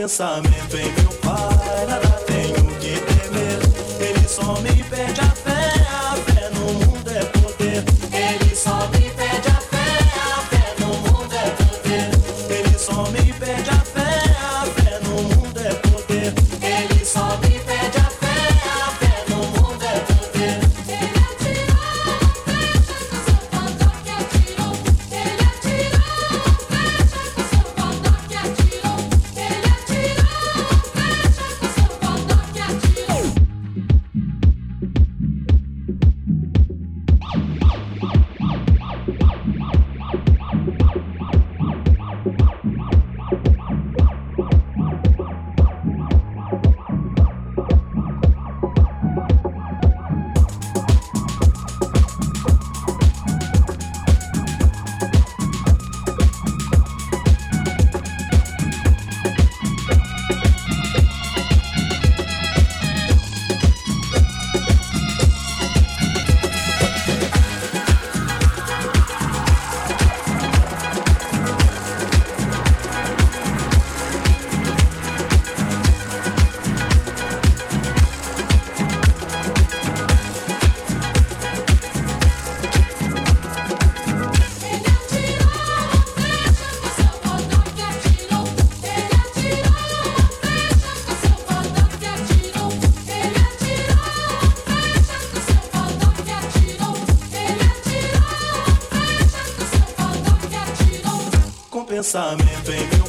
pensamento em meu pai, nada tenho que temer. Ele só me pede a pensamento em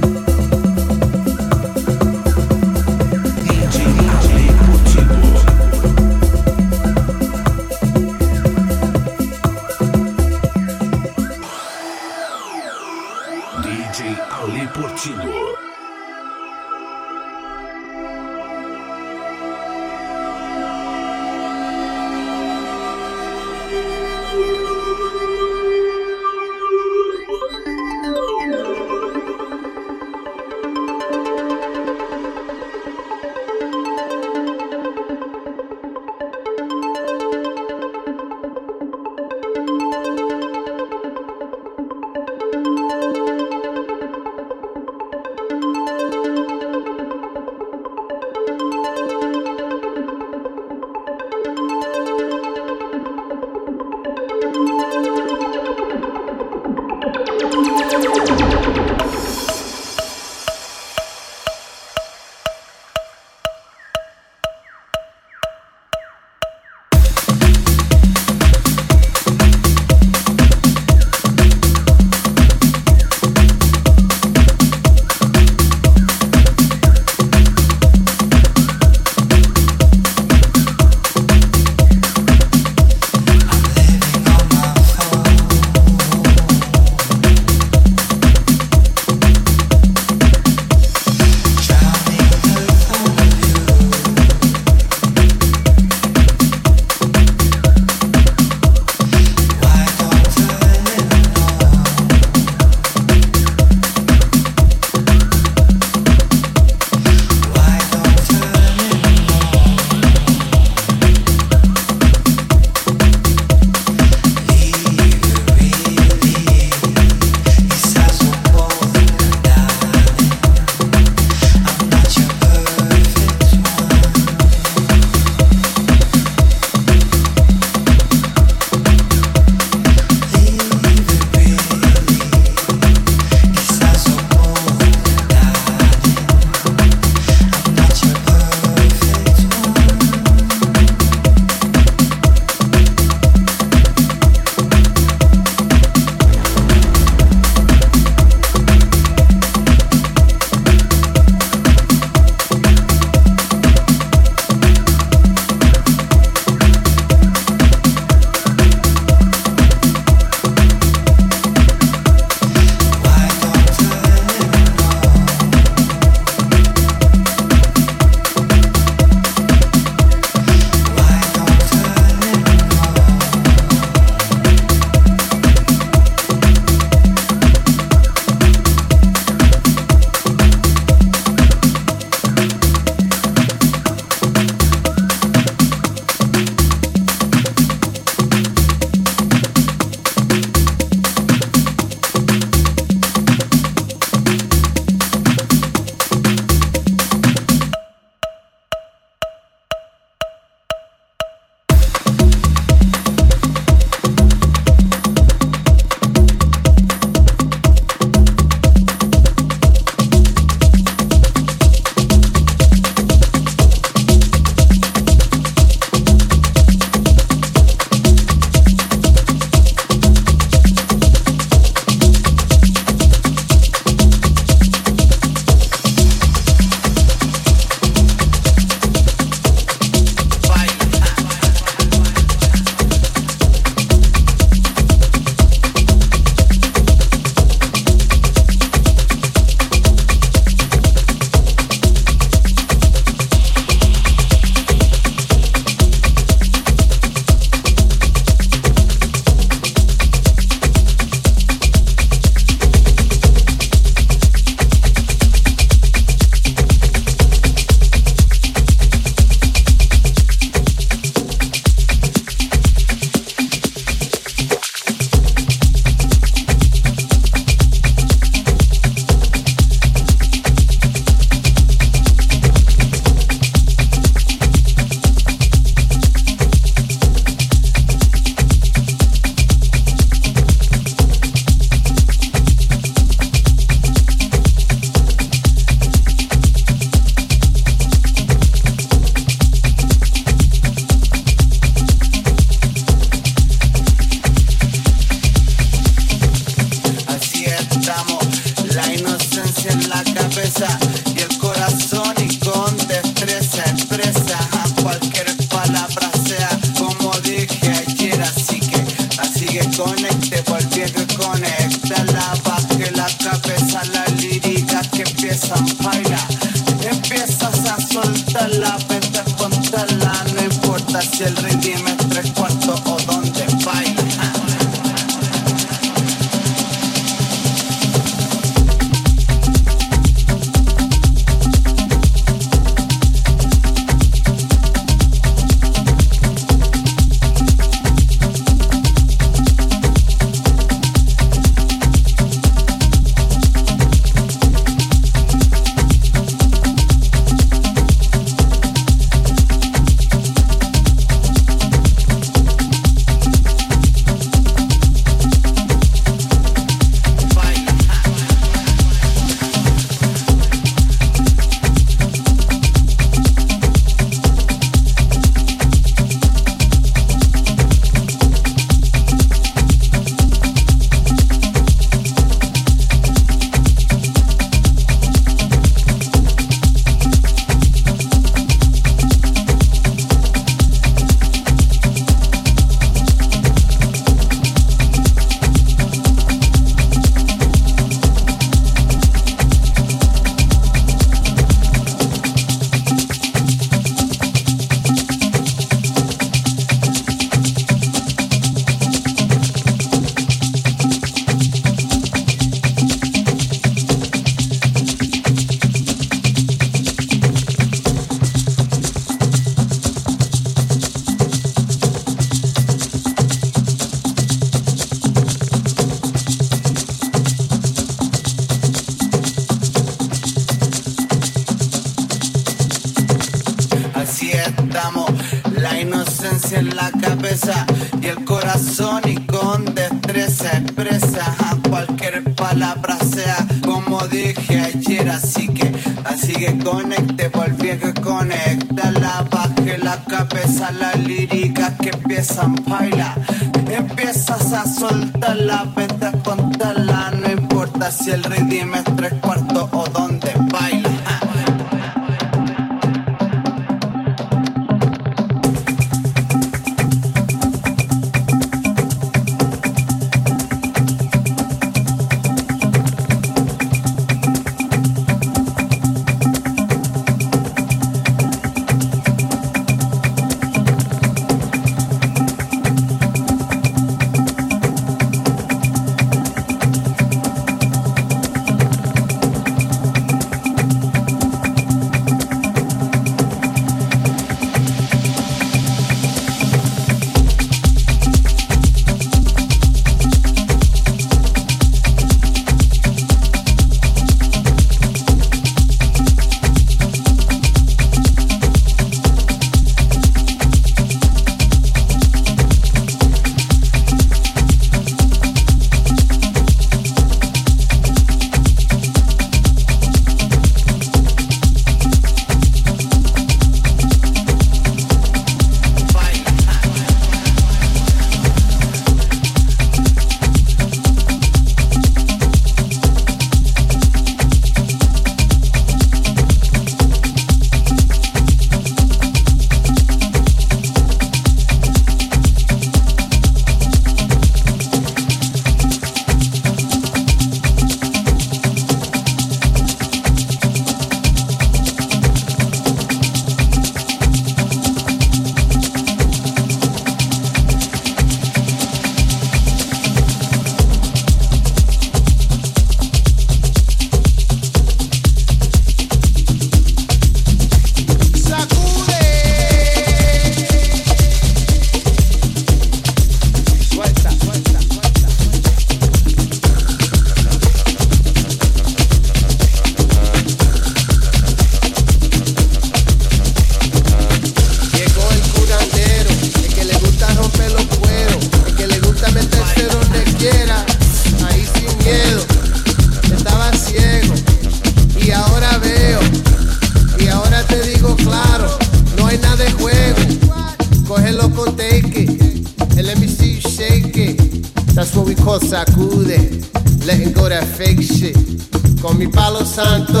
santo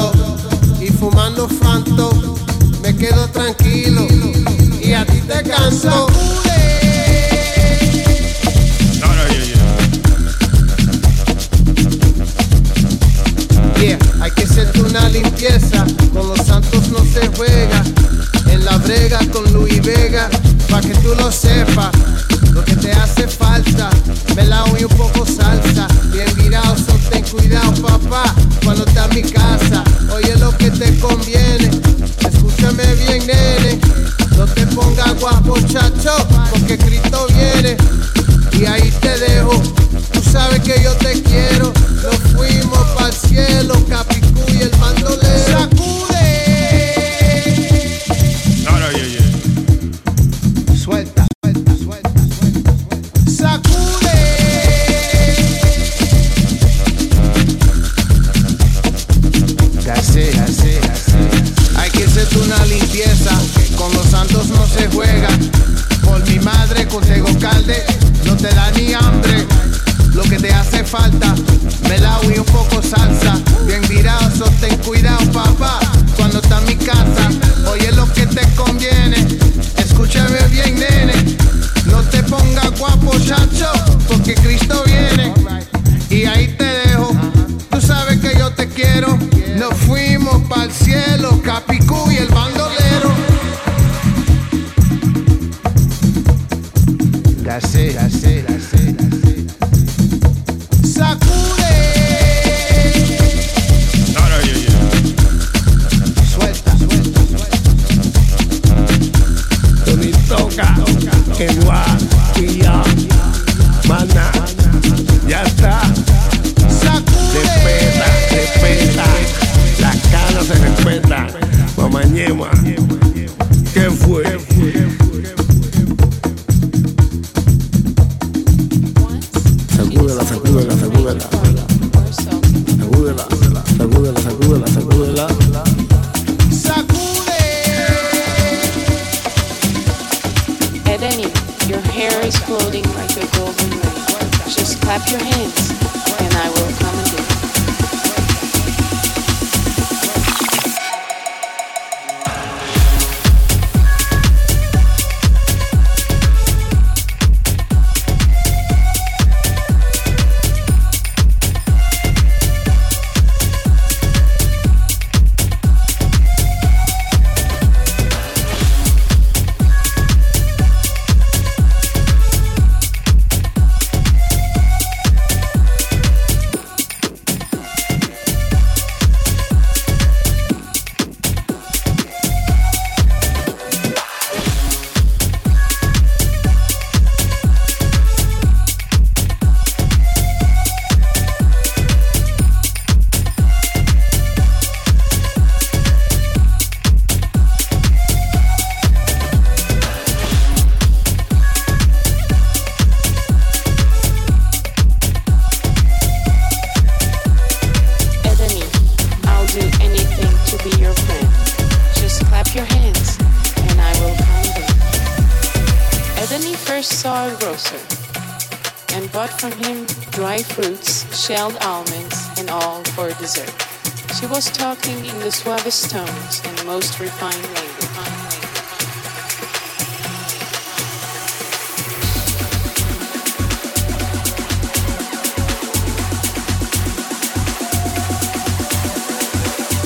was talking in the suavest tones and most refined language.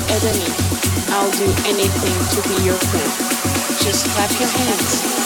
Ebony, I'll do anything to be your friend. Just clap your hands.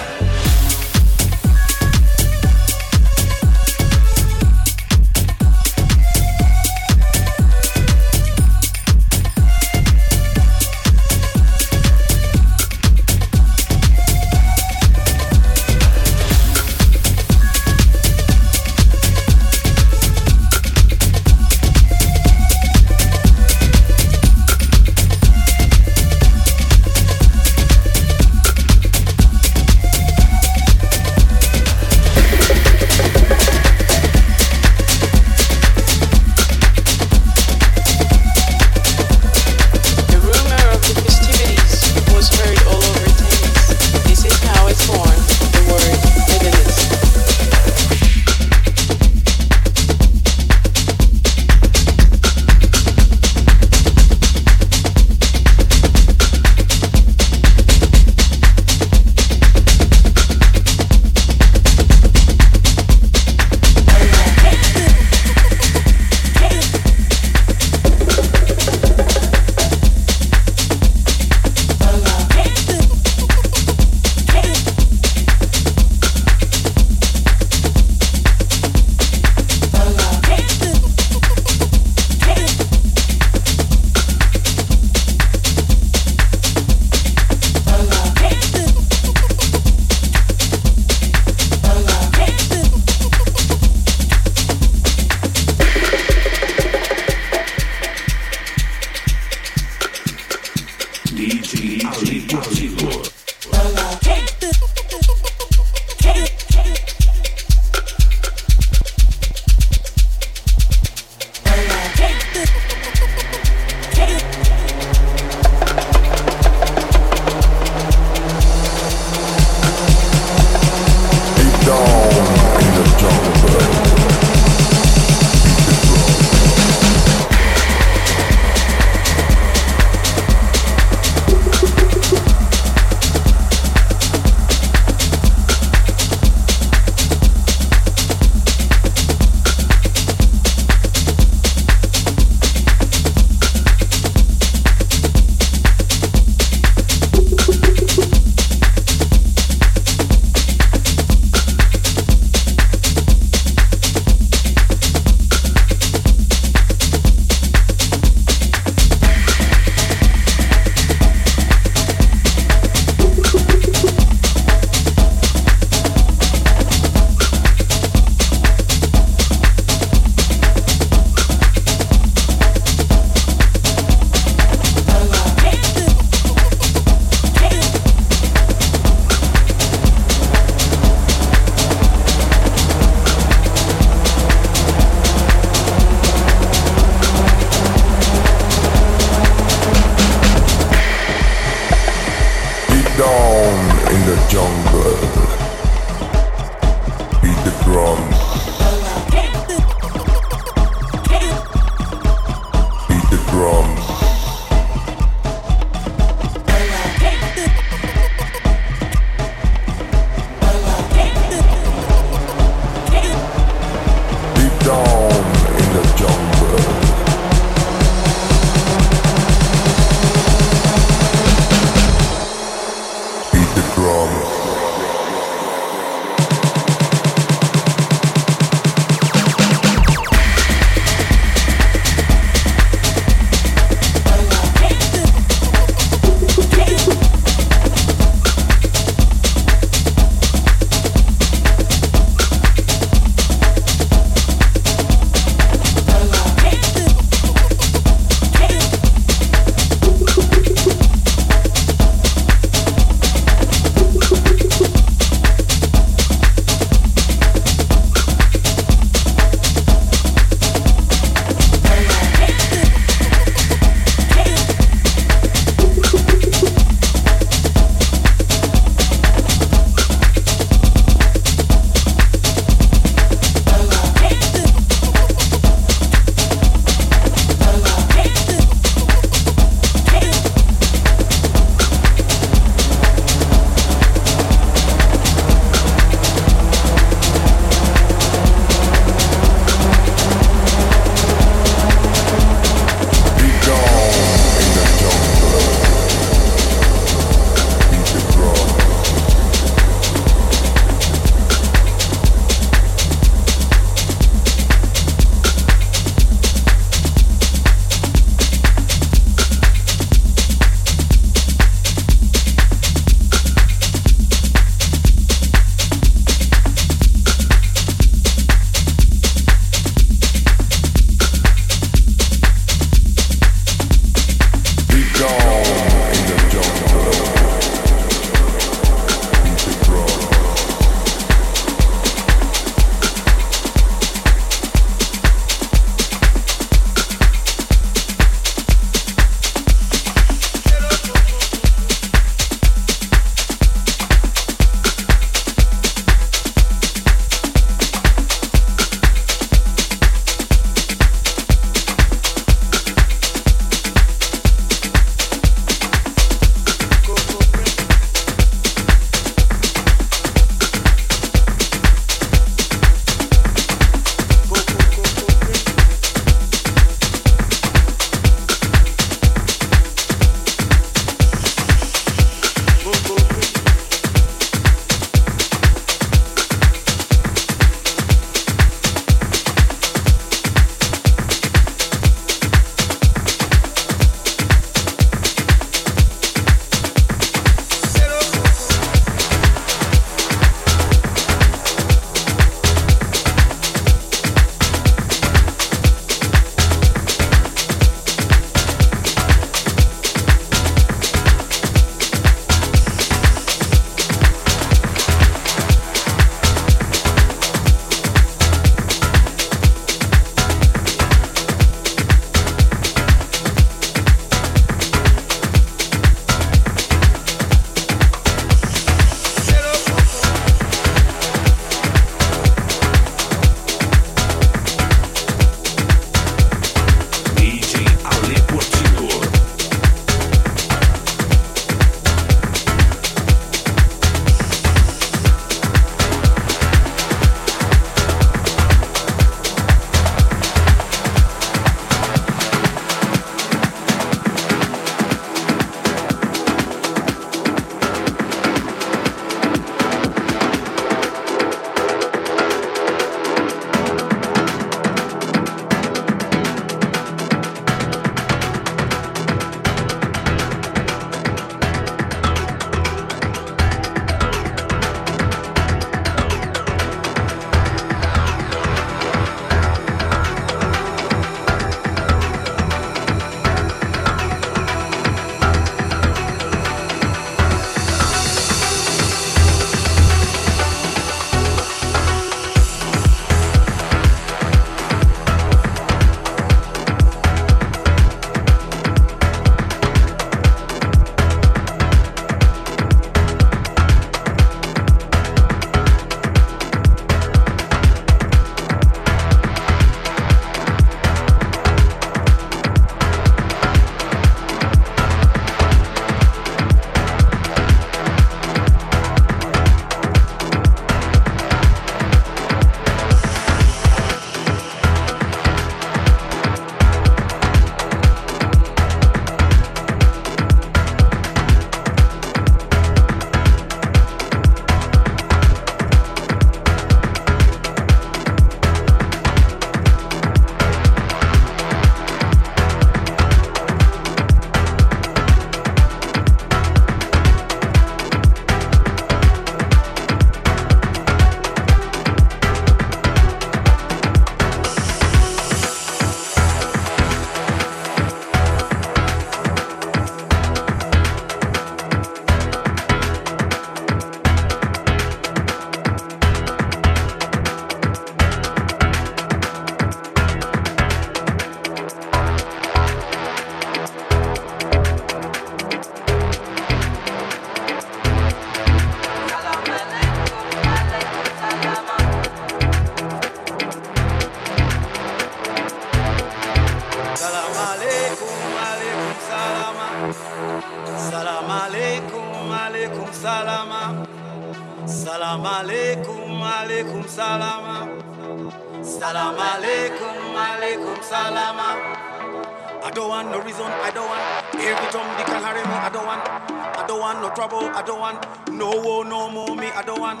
no trouble. I don't want no war, no more me. I don't want.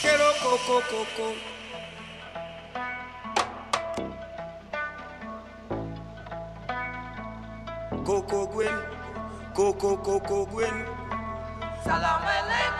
Quiero coco, coco. Coco Gwen, Coco Coco Gwen. Salam alaikum.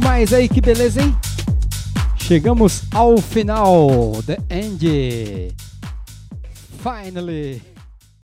demais aí, que beleza, hein? Chegamos ao final. The end. Finally.